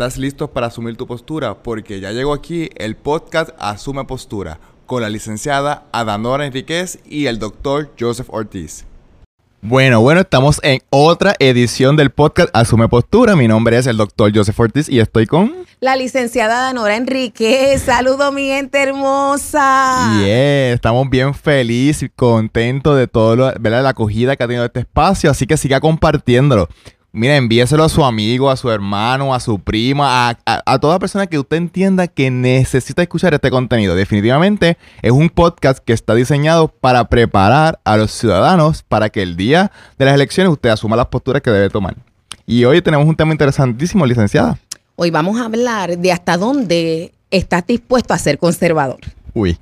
¿Estás listo para asumir tu postura? Porque ya llegó aquí el podcast Asume Postura con la licenciada Adanora Enríquez y el doctor Joseph Ortiz. Bueno, bueno, estamos en otra edición del podcast Asume Postura. Mi nombre es el doctor Joseph Ortiz y estoy con... La licenciada Danora Enríquez. Saludo, mi gente hermosa. Yeah, estamos bien felices y contentos de todo lo, ¿verdad? la acogida que ha tenido este espacio, así que siga compartiéndolo. Mira, envíeselo a su amigo, a su hermano, a su prima, a, a, toda persona que usted entienda que necesita escuchar este contenido. Definitivamente es un podcast que está diseñado para preparar a los ciudadanos para que el día de las elecciones usted asuma las posturas que debe tomar. Y hoy tenemos un tema interesantísimo, licenciada. Hoy vamos a hablar de hasta dónde estás dispuesto a ser conservador. Uy.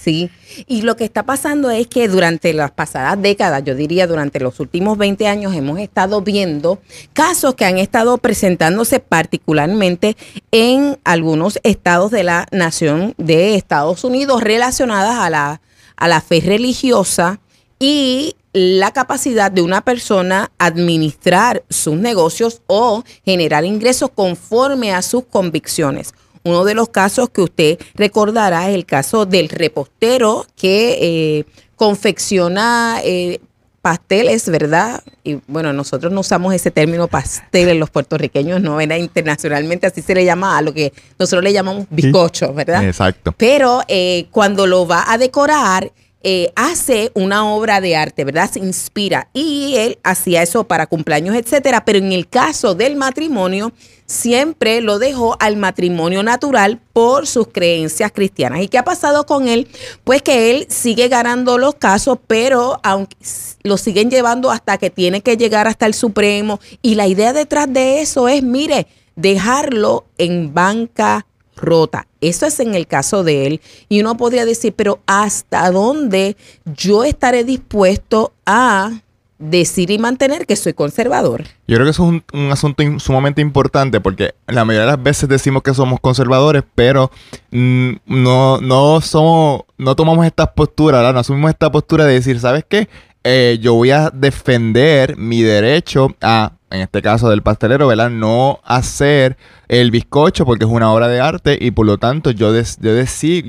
Sí, y lo que está pasando es que durante las pasadas décadas, yo diría durante los últimos 20 años, hemos estado viendo casos que han estado presentándose particularmente en algunos estados de la nación de Estados Unidos relacionadas a la, a la fe religiosa y la capacidad de una persona administrar sus negocios o generar ingresos conforme a sus convicciones. Uno de los casos que usted recordará es el caso del repostero que eh, confecciona eh, pasteles, ¿verdad? Y bueno, nosotros no usamos ese término pasteles los puertorriqueños, no, ¿verdad? Internacionalmente así se le llama a lo que nosotros le llamamos bizcocho, ¿verdad? Exacto. Pero eh, cuando lo va a decorar, eh, hace una obra de arte, ¿verdad? Se inspira. Y él hacía eso para cumpleaños, etcétera. Pero en el caso del matrimonio, siempre lo dejó al matrimonio natural por sus creencias cristianas. ¿Y qué ha pasado con él? Pues que él sigue ganando los casos, pero aunque lo siguen llevando hasta que tiene que llegar hasta el Supremo. Y la idea detrás de eso es, mire, dejarlo en banca rota. Eso es en el caso de él. Y uno podría decir, pero ¿hasta dónde yo estaré dispuesto a decir y mantener que soy conservador? Yo creo que eso es un, asunto sumamente importante porque la mayoría de las veces decimos que somos conservadores, pero mm, no, no somos, no tomamos esta postura, no asumimos esta postura de decir, ¿sabes qué? Eh, yo voy a defender mi derecho a en este caso del pastelero, ¿verdad? No hacer el bizcocho porque es una obra de arte y por lo tanto yo, yo,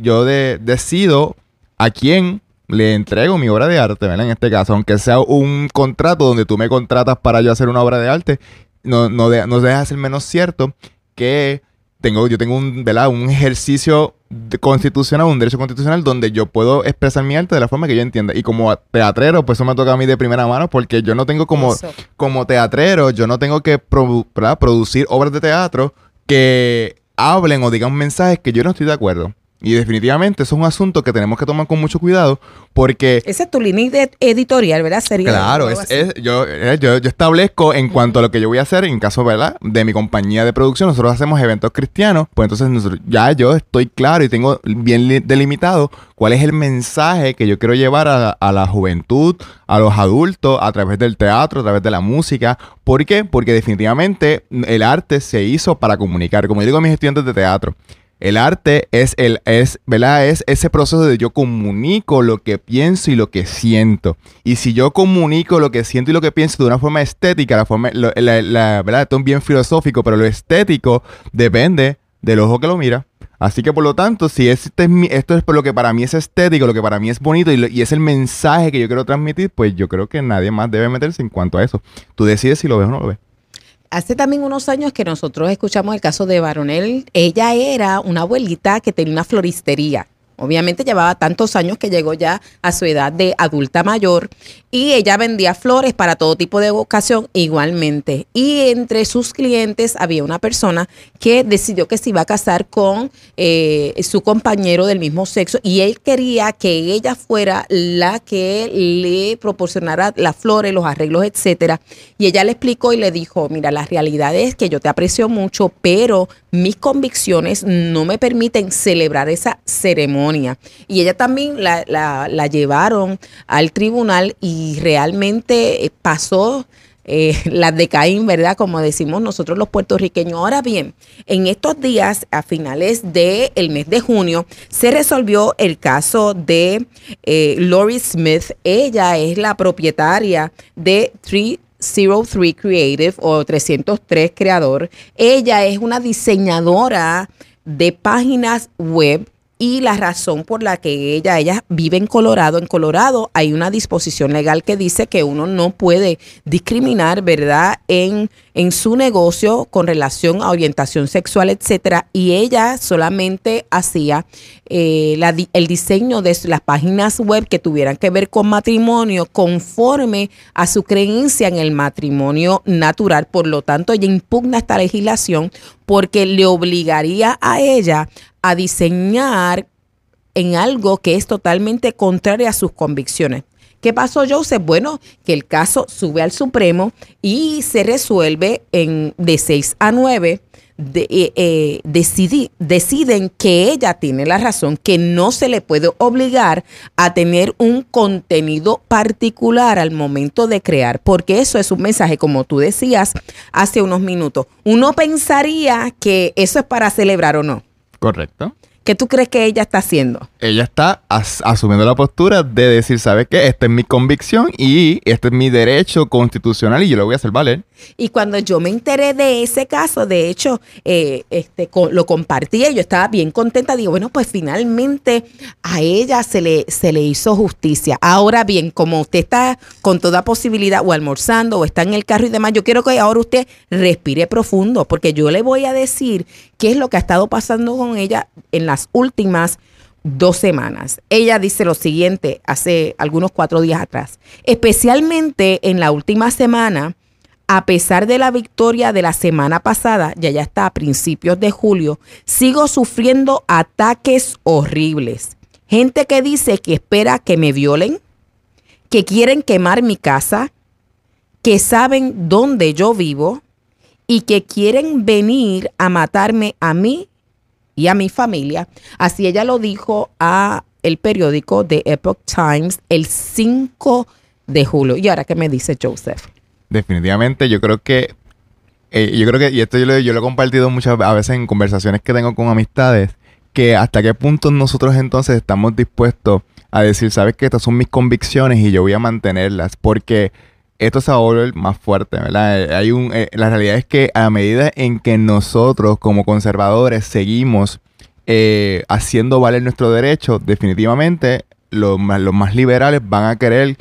yo decido a quién le entrego mi obra de arte, ¿verdad? En este caso, aunque sea un contrato donde tú me contratas para yo hacer una obra de arte, no, no, no deja de ser menos cierto que tengo, yo tengo un, ¿verdad? un ejercicio constitucional, un derecho constitucional donde yo puedo expresar mi arte de la forma que yo entienda. Y como teatrero, pues eso me toca a mí de primera mano porque yo no tengo como, como teatrero, yo no tengo que producir obras de teatro que hablen o digan mensajes que yo no estoy de acuerdo. Y definitivamente eso es un asunto que tenemos que tomar con mucho cuidado porque... Esa es tu línea editorial, ¿verdad? Sería claro, es, eh, yo, yo, establezco en cuanto a lo que yo voy a hacer en caso, ¿verdad? De mi compañía de producción, nosotros hacemos eventos cristianos, pues entonces ya yo estoy claro y tengo bien delimitado cuál es el mensaje que yo quiero llevar a, a la juventud, a los adultos, a través del teatro, a través de la música. ¿Por qué? Porque definitivamente el arte se hizo para comunicar, como digo a mis estudiantes de teatro. El arte es el es, ¿verdad? Es ese proceso de yo comunico lo que pienso y lo que siento. Y si yo comunico lo que siento y lo que pienso de una forma estética, la forma la, ¿verdad? Esto es bien filosófico, pero lo estético depende del ojo que lo mira. Así que por lo tanto, si este es esto es por lo que para mí es estético, lo que para mí es bonito y, y, es el mensaje que yo quiero transmitir, pues yo creo que nadie más debe meterse en cuanto a eso. Tú decides si lo ves o no lo ves. Hace también unos años que nosotros escuchamos el caso de Baronel. Ella era una abuelita que tenía una floristería. Obviamente llevaba tantos años que llegó ya a su edad de adulta mayor y ella vendía flores para todo tipo de ocasión igualmente. Y entre sus clientes había una persona que decidió que se iba a casar con eh, su compañero del mismo sexo y él quería que ella fuera la que le proporcionara las flores, los arreglos, etcétera. Y ella le explicó y le dijo, mira, la realidad es que yo te aprecio mucho, pero mis convicciones no me permiten celebrar esa ceremonia. Y ella también la, la, llevaron al tribunal y realmente eh, pasó eh, las de Caín, ¿verdad? Como decimos nosotros los puertorriqueños. Ahora bien, en estos días, a finales del mes de junio, se resolvió el caso de eh, Lori Smith. Ella es la propietaria de Three 03 Creative o 303 Creador. Ella es una diseñadora de páginas web y la razón por la que ella, ella vive en Colorado. En Colorado hay una disposición legal que dice que uno no puede discriminar, ¿verdad?, en, en su negocio con relación a orientación sexual, etcétera. Y ella solamente hacía eh, el diseño de las páginas web que tuvieran que ver con matrimonio conforme a su creencia en el matrimonio natural. Por lo tanto, ella impugna esta legislación porque le obligaría a ella a diseñar en algo que es totalmente contrario a sus convicciones. ¿Qué pasó, Joseph? Bueno, que el caso sube al Supremo y se resuelve en, de 6 a 9. De, eh, eh, deciden que ella tiene la razón, que no se le puede obligar a tener un contenido particular al momento de crear, porque eso es un mensaje, como tú decías hace unos minutos. Uno pensaría que eso es para celebrar o no. Correcto. ¿Qué tú crees que ella está haciendo? Ella está asumiendo la postura de decir, ¿sabes qué? Esta es mi convicción y este es mi derecho constitucional y yo lo voy a hacer valer. Y cuando yo me enteré de ese caso, de hecho, eh, este, lo compartí y yo estaba bien contenta. Digo, bueno, pues finalmente a ella se le, se le hizo justicia. Ahora bien, como usted está con toda posibilidad o almorzando o está en el carro y demás, yo quiero que ahora usted respire profundo porque yo le voy a decir qué es lo que ha estado pasando con ella en las últimas dos semanas. Ella dice lo siguiente hace algunos cuatro días atrás. Especialmente en la última semana, a pesar de la victoria de la semana pasada, ya ya está a principios de julio, sigo sufriendo ataques horribles. Gente que dice que espera que me violen, que quieren quemar mi casa, que saben dónde yo vivo y que quieren venir a matarme a mí y a mi familia. Así ella lo dijo a el periódico de Epoch Times el 5 de julio. ¿Y ahora qué me dice Joseph? definitivamente yo creo que eh, yo creo que y esto yo lo, yo lo he compartido muchas veces en conversaciones que tengo con amistades que hasta qué punto nosotros entonces estamos dispuestos a decir sabes que estas son mis convicciones y yo voy a mantenerlas porque esto se va a volver más fuerte, ¿verdad? Eh, hay un, eh, la realidad es que a medida en que nosotros como conservadores seguimos haciendo valer nuestro derecho, definitivamente los, los más liberales van a querer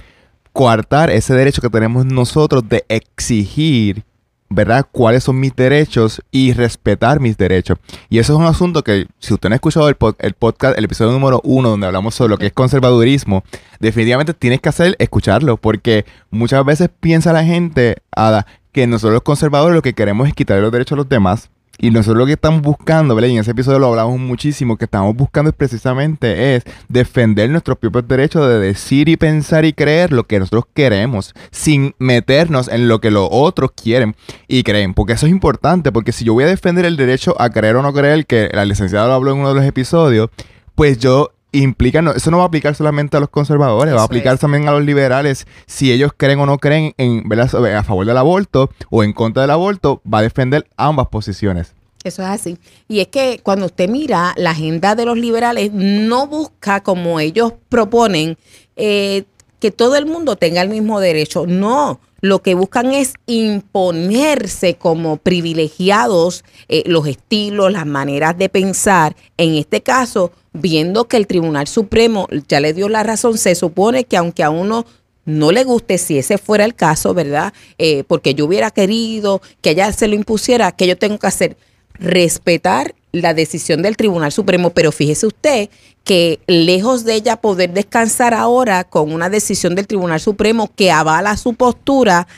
coartar ese derecho que tenemos nosotros de exigir, ¿verdad? Cuáles son mis derechos y respetar mis derechos. Y eso es un asunto que, si usted no ha escuchado el, podcast, el episodio número uno, donde hablamos sobre lo que es conservadurismo, definitivamente tienes que hacer escucharlo, porque muchas veces piensa la gente, Ada, que nosotros los conservadores lo que queremos es quitarle los derechos a los demás y nosotros lo que estamos buscando, ¿verdad? Y en ese episodio lo hablamos muchísimo, que estamos buscando es precisamente es defender nuestros propios derechos de decir y pensar y creer lo que nosotros queremos, sin meternos en lo que los otros quieren y creen. Porque eso es importante, porque si yo voy a defender el derecho a creer o no creer, que la licenciada lo habló en uno de los episodios, pues yo implica, no, eso no va a aplicar solamente a los conservadores, va a aplicar también a los liberales. Si ellos creen o no creen en, a favor del aborto o en contra del aborto, va a defender ambas posiciones. Eso es así. Y es que cuando usted mira la agenda de los liberales, no busca como ellos proponen eh, que todo el mundo tenga el mismo derecho. No, lo que buscan es imponerse como privilegiados eh, los estilos, las maneras de pensar. En este caso, viendo que el Tribunal Supremo ya le dio la razón, se supone que aunque a uno no le guste, si ese fuera el caso, ¿verdad? Eh, porque yo hubiera querido que ella se lo impusiera, que yo tengo que hacer? Respetar la decisión del Tribunal Supremo, pero fíjese usted que lejos de ella poder descansar ahora con una decisión del Tribunal Supremo que avala su postura,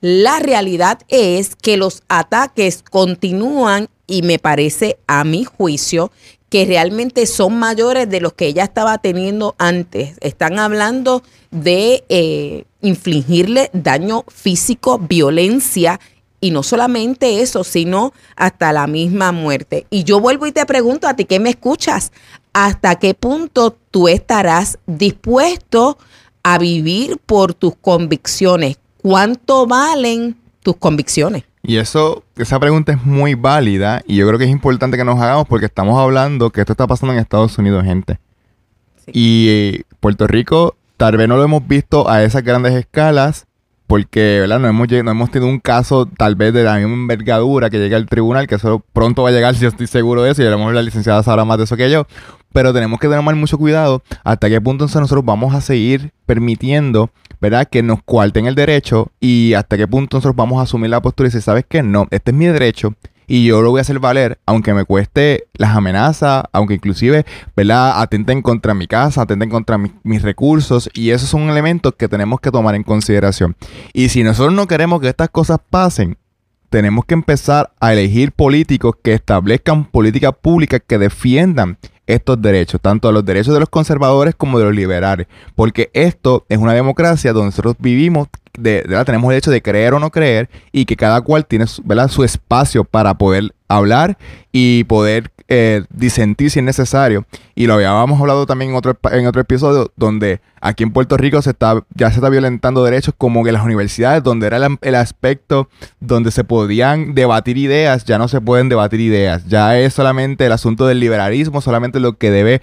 la realidad es que los ataques continúan y me parece a mi juicio que realmente son mayores de los que ella estaba teniendo antes. Están hablando de eh, infligirle daño físico, violencia y no solamente eso, sino hasta la misma muerte. Y yo vuelvo y te pregunto a ti que me escuchas, ¿hasta qué punto tú estarás dispuesto a vivir por tus convicciones? ¿Cuánto valen tus convicciones? Y eso, esa pregunta es muy válida y yo creo que es importante que nos hagamos porque estamos hablando que esto está pasando en Estados Unidos, gente. Y Puerto Rico tal vez no lo hemos visto a esas grandes escalas, porque ¿verdad? No, hemos, no hemos tenido un caso tal vez de la misma envergadura que llegue al tribunal, que eso pronto va a llegar, si yo estoy seguro de eso, y a la licenciada sabrá más de eso que yo. Pero tenemos que tener mucho cuidado hasta qué punto entonces nosotros vamos a seguir permitiendo, ¿verdad? Que nos cuarten el derecho y hasta qué punto nosotros vamos a asumir la postura y decir, ¿sabes qué? No, este es mi derecho y yo lo voy a hacer valer, aunque me cueste las amenazas, aunque inclusive, ¿verdad? Atenten contra mi casa, atenten contra mis recursos y esos son elementos que tenemos que tomar en consideración. Y si nosotros no queremos que estas cosas pasen, tenemos que empezar a elegir políticos que establezcan políticas públicas que defiendan estos derechos, tanto los derechos de los conservadores como de los liberales, porque esto es una democracia donde nosotros vivimos, de, tenemos el derecho de creer o no creer y que cada cual tiene su espacio para poder hablar y poder eh, disentir si es necesario. Y lo habíamos hablado también en otro, en otro episodio donde aquí en Puerto Rico se está, ya se está violentando derechos como que las universidades, donde era el, aspecto donde se podían debatir ideas, ya no se pueden debatir ideas. Ya es solamente el asunto del liberalismo, solamente lo que debe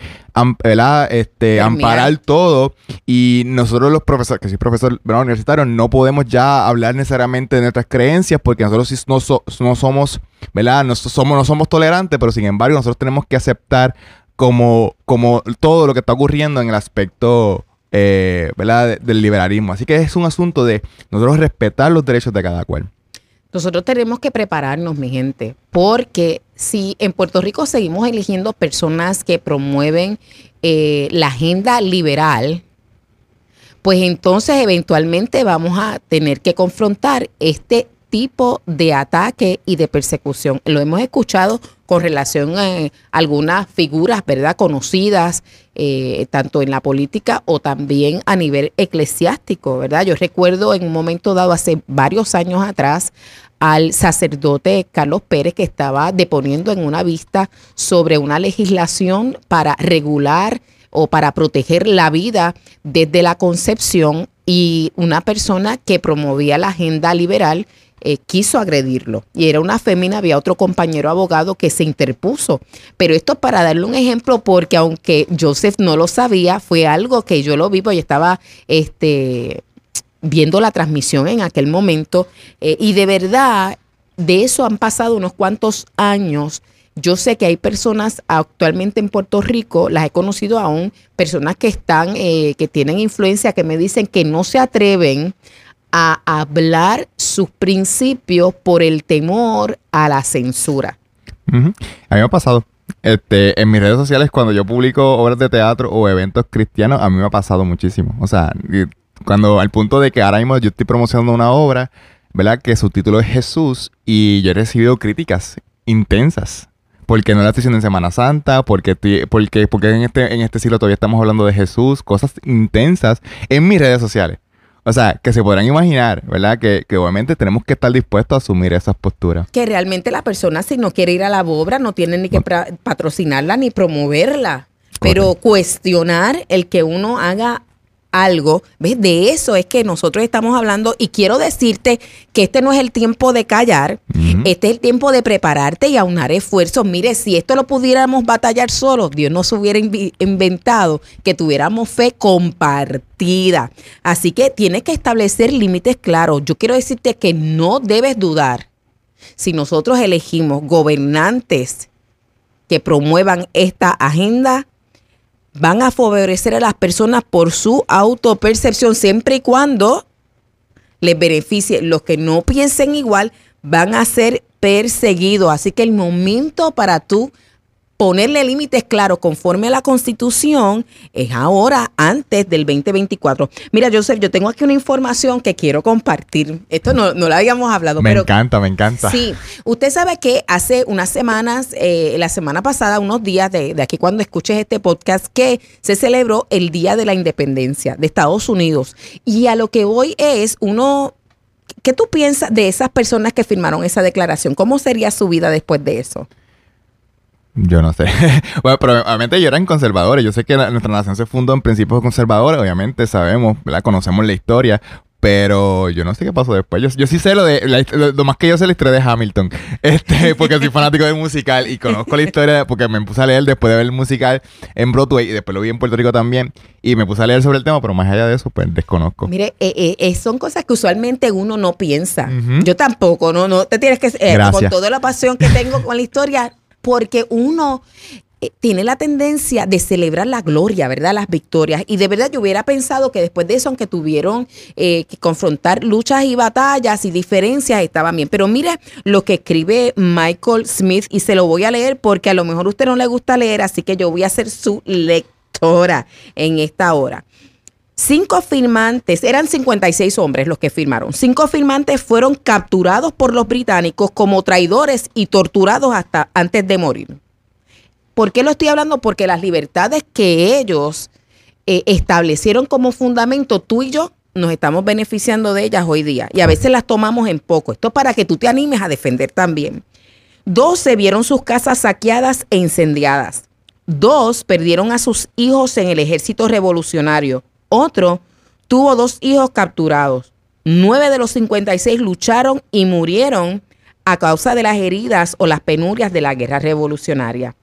este, amparar todo. Y nosotros los profesores, que soy profesor universitario, no podemos ya hablar necesariamente de nuestras creencias porque nosotros no, no somos, ¿verdad? No somos, no somos tolerantes, pero sin embargo nosotros tenemos que aceptar como, como todo lo que está ocurriendo en el aspecto eh, ¿verdad? del liberalismo. Así que es un asunto de nosotros respetar los derechos de cada cual. Nosotros tenemos que prepararnos, mi gente, porque si en Puerto Rico seguimos eligiendo personas que promueven eh, la agenda liberal, pues entonces eventualmente vamos a tener que confrontar este tipo de ataque y de persecución. Lo hemos escuchado con relación a algunas figuras, ¿verdad?, conocidas, eh, tanto en la política o también a nivel eclesiástico, ¿verdad? Yo recuerdo en un momento dado, hace varios años atrás, al sacerdote Carlos Pérez que estaba deponiendo en una vista sobre una legislación para regular o para proteger la vida desde la concepción y una persona que promovía la agenda liberal eh, quiso agredirlo. Y era una fémina, había otro compañero abogado que se interpuso. Pero esto para darle un ejemplo, porque aunque Joseph no lo sabía, fue algo que yo lo vi, porque estaba este, viendo la transmisión en aquel momento. Eh, y de verdad, de eso han pasado unos cuantos años. Yo sé que hay personas actualmente en Puerto Rico, las he conocido aún, personas que están, eh, que tienen influencia, que me dicen que no se atreven a hablar sus principios por el temor a la censura. A mí me ha pasado. Este, en mis redes sociales, cuando yo publico obras de teatro o eventos cristianos, a mí me ha pasado muchísimo. O sea, cuando al punto de que ahora mismo yo estoy promocionando una obra, ¿verdad? Que su título es Jesús y yo he recibido críticas intensas. Porque no la estoy haciendo en Semana Santa, porque, porque, porque en, este, en este siglo todavía estamos hablando de Jesús, cosas intensas en mis redes sociales. O sea, que se podrán imaginar, ¿verdad? Que, que, obviamente tenemos que estar dispuestos a asumir esas posturas. Que realmente la persona si no quiere ir a la obra no tiene ni que patrocinarla ni promoverla. Pero cuestionar el que uno haga algo, ¿ves? De eso es que nosotros estamos hablando y quiero decirte que este no es el tiempo de callar, este es el tiempo de prepararte y aunar esfuerzos. Mire, si esto lo pudiéramos batallar solos, Dios nos hubiera inventado que tuviéramos fe compartida. Así que tienes que establecer límites claros. Yo quiero decirte que no debes dudar si nosotros elegimos gobernantes que promuevan esta agenda van a favorecer a las personas por su autopercepción siempre y cuando les beneficie. Los que no piensen igual van a ser perseguidos. Así que el momento para tú ponerle límites claros conforme a la constitución es ahora, antes del 2024. Mira, Joseph, yo tengo aquí una información que quiero compartir. Esto no, no lo habíamos hablado. Me encanta, me encanta. Sí, usted sabe que hace unas semanas, eh, la semana pasada, unos días de, de aquí cuando escuches este podcast, que se celebró el Día de la Independencia de Estados Unidos. Y a lo que voy es uno ¿Qué tú piensas de esas personas que firmaron esa declaración? ¿Cómo sería su vida después de eso? Yo no sé. bueno, pero obviamente ellos eran conservadores. Yo sé que nuestra nación se fundó en principios conservadores, obviamente sabemos, ¿verdad? Conocemos la historia. Pero yo no sé qué pasó después. Yo, yo sí sé lo de. lo, más que yo sé la historia de Hamilton. Este, porque soy fanático del musical y conozco la historia porque me puse a leer después de ver el musical en Broadway y después lo vi en Puerto Rico también. Y me puse a leer sobre el tema, pero más allá de eso, pues desconozco. Mire, eh, eh, eh son cosas que usualmente uno no piensa. Yo tampoco, no, no te tienes que. Eh, con toda la pasión que tengo con la historia, porque uno eh, tiene la tendencia de celebrar la gloria, ¿verdad? Las victorias. Y de verdad yo hubiera pensado que después de eso, aunque tuvieron eh, que confrontar luchas y batallas y diferencias, estaban bien. Pero mire lo que escribe Michael Smith y se lo voy a leer porque a lo mejor a usted no le gusta leer, así que yo voy a ser su lectora en esta hora. Cinco firmantes, eran 56 hombres los que firmaron. Cinco firmantes fueron capturados por los británicos como traidores y torturados hasta antes de morir. ¿Por qué lo estoy hablando? Porque las libertades que ellos eh, establecieron como fundamento, tú y yo nos estamos beneficiando de ellas hoy día. Y a veces las tomamos en poco. Esto es para que tú te animes a defender también. Dos se vieron sus casas saqueadas e incendiadas. Dos perdieron a sus hijos en el ejército revolucionario. Otro tuvo dos hijos capturados. Nueve de los 56 lucharon y murieron a causa de las heridas o las penurias de la guerra revolucionaria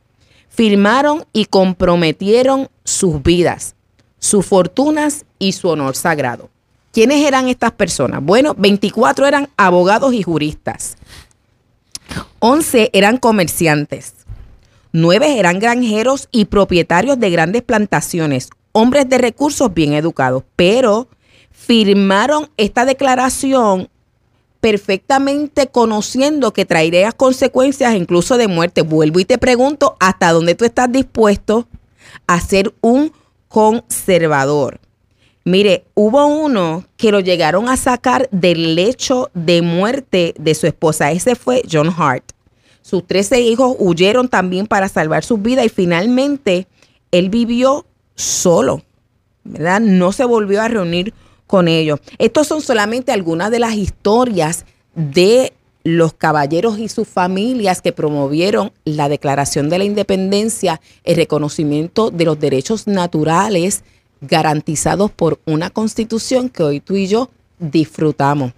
firmaron y comprometieron sus vidas, sus fortunas y su honor sagrado. ¿Quiénes eran estas personas? Bueno, 24 eran abogados y juristas. 11 eran comerciantes. 9 eran granjeros y propietarios de grandes plantaciones, hombres de recursos bien educados, pero firmaron esta declaración perfectamente conociendo que traerías consecuencias incluso de muerte. Vuelvo y te pregunto hasta dónde tú estás dispuesto a ser un conservador. Mire, hubo uno que lo llegaron a sacar del lecho de muerte de su esposa. Ese fue John Hart. Sus 13 hijos huyeron también para salvar su vida y finalmente él vivió solo, ¿verdad? No se volvió a reunir con ellos. Estos son solamente algunas de las historias de los caballeros y sus familias que promovieron la Declaración de la Independencia, el reconocimiento de los derechos naturales garantizados por una constitución que hoy tú y yo disfrutamos.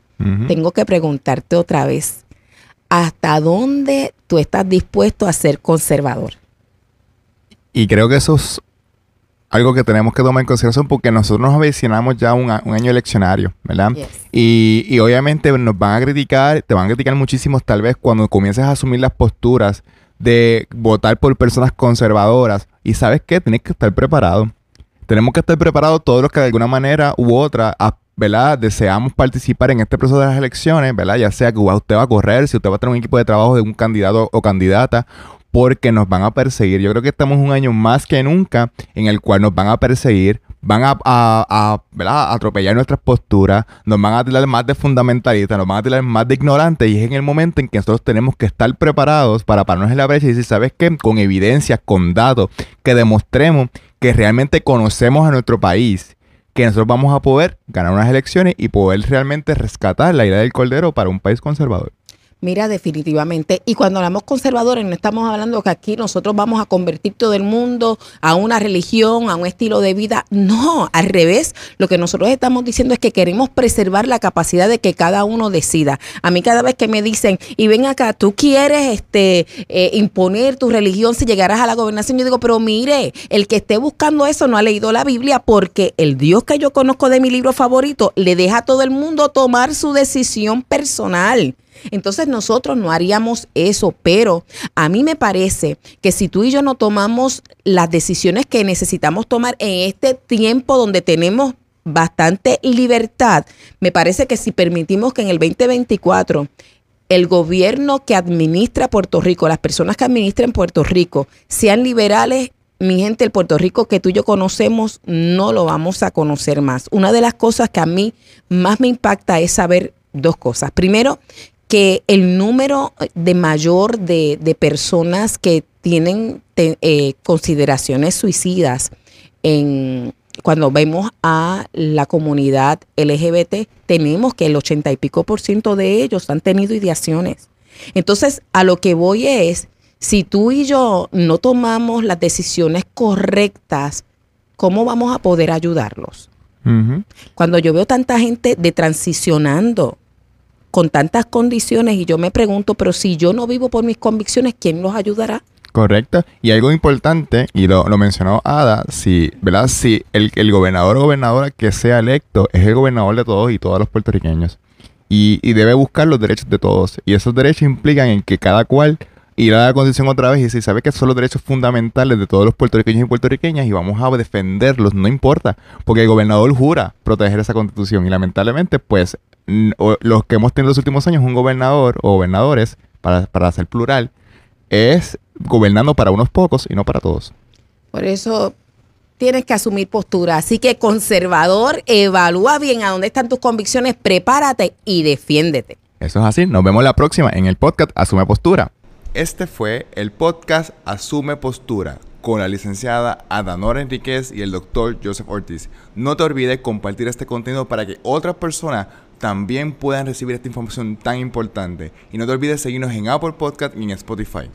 Tengo que preguntarte otra vez, ¿hasta dónde tú estás dispuesto a ser conservador? Y creo que eso es algo que tenemos que tomar en consideración porque nosotros nos avecinamos ya un, un año eleccionario, ¿verdad? Y, y, obviamente nos van a criticar, te van a criticar muchísimo tal vez cuando comiences a asumir las posturas de votar por personas conservadoras. Y sabes qué, tienes que estar preparado. Tenemos que estar preparados todos los que de alguna manera u otra, ¿verdad? Deseamos participar en este proceso de las elecciones, ¿verdad? Ya sea que usted va a correr, si usted va a tener un equipo de trabajo de un candidato o candidata, porque nos van a perseguir. Yo creo que estamos un año más que nunca en el cual nos van a perseguir, van a, atropellar nuestras posturas, nos van a tirar más de fundamentalistas, nos van a tirar más de ignorantes y es en el momento en que nosotros tenemos que estar preparados para pararnos en la brecha y decir, ¿sabes qué? Con evidencias, con datos, que demostremos que realmente conocemos a nuestro país que nosotros vamos a poder ganar unas elecciones y poder realmente rescatar la idea del cordero para un país conservador. Mira, definitivamente. Y cuando hablamos conservadores, no estamos hablando que aquí nosotros vamos a convertir todo el mundo a una religión, a un estilo de vida. No, al revés. Lo que nosotros estamos diciendo es que queremos preservar la capacidad de que cada uno decida. A mí cada vez que me dicen, y ven acá, tú quieres este, eh, imponer tu religión si llegaras a la gobernación, yo digo, pero mire, el que esté buscando eso no ha leído la Biblia porque el Dios que yo conozco de mi libro favorito le deja a todo el mundo tomar su decisión personal. Entonces nosotros no haríamos eso, pero a mí me parece que si tú y yo no tomamos las decisiones que necesitamos tomar en este tiempo donde tenemos bastante libertad, me parece que si permitimos que en el 2024 el gobierno que administra Puerto Rico, las personas que administran Puerto Rico, sean liberales, mi gente, el Puerto Rico que tú y yo conocemos, no lo vamos a conocer más. Una de las cosas que a mí más me impacta es saber dos cosas. Primero, que el número de mayor de, personas que tienen eh, consideraciones suicidas en cuando vemos a la comunidad LGBT, tenemos que el ochenta y pico por ciento de ellos han tenido ideaciones. Entonces, a lo que voy es, si tú y yo no tomamos las decisiones correctas, ¿cómo vamos a poder ayudarlos? Cuando yo veo tanta gente de transicionando con tantas condiciones y yo me pregunto, pero si yo no vivo por mis convicciones, ¿quién los ayudará? Correcto. Y algo importante, y lo, lo mencionó Ada, si, ¿verdad? Si el, el gobernador o gobernadora que sea electo es el gobernador de todos y todos los puertorriqueños. Y, y debe buscar los derechos de todos. Y esos derechos implican en que cada cual irá a la constitución otra vez y decir, ¿sabe que son los derechos fundamentales de todos los puertorriqueños y puertorriqueñas? Y vamos a defenderlos, no importa. Porque el gobernador jura proteger esa constitución. Y lamentablemente, pues, o- los que hemos tenido los últimos años, un gobernador o gobernadores, para, para ser plural, es gobernando para unos pocos y no para todos. Por eso tienes que asumir postura. Así que conservador, evalúa bien a dónde están tus convicciones, prepárate y defiéndete. Eso es así. Nos vemos la próxima en el podcast Asume Postura. Este fue el podcast Asume Postura con la licenciada Adanora Enríquez y el doctor Joseph Ortiz. No te olvides compartir este contenido para que otras personas también puedan recibir esta información tan importante. Y no te olvides seguirnos en Apple Podcast y en Spotify.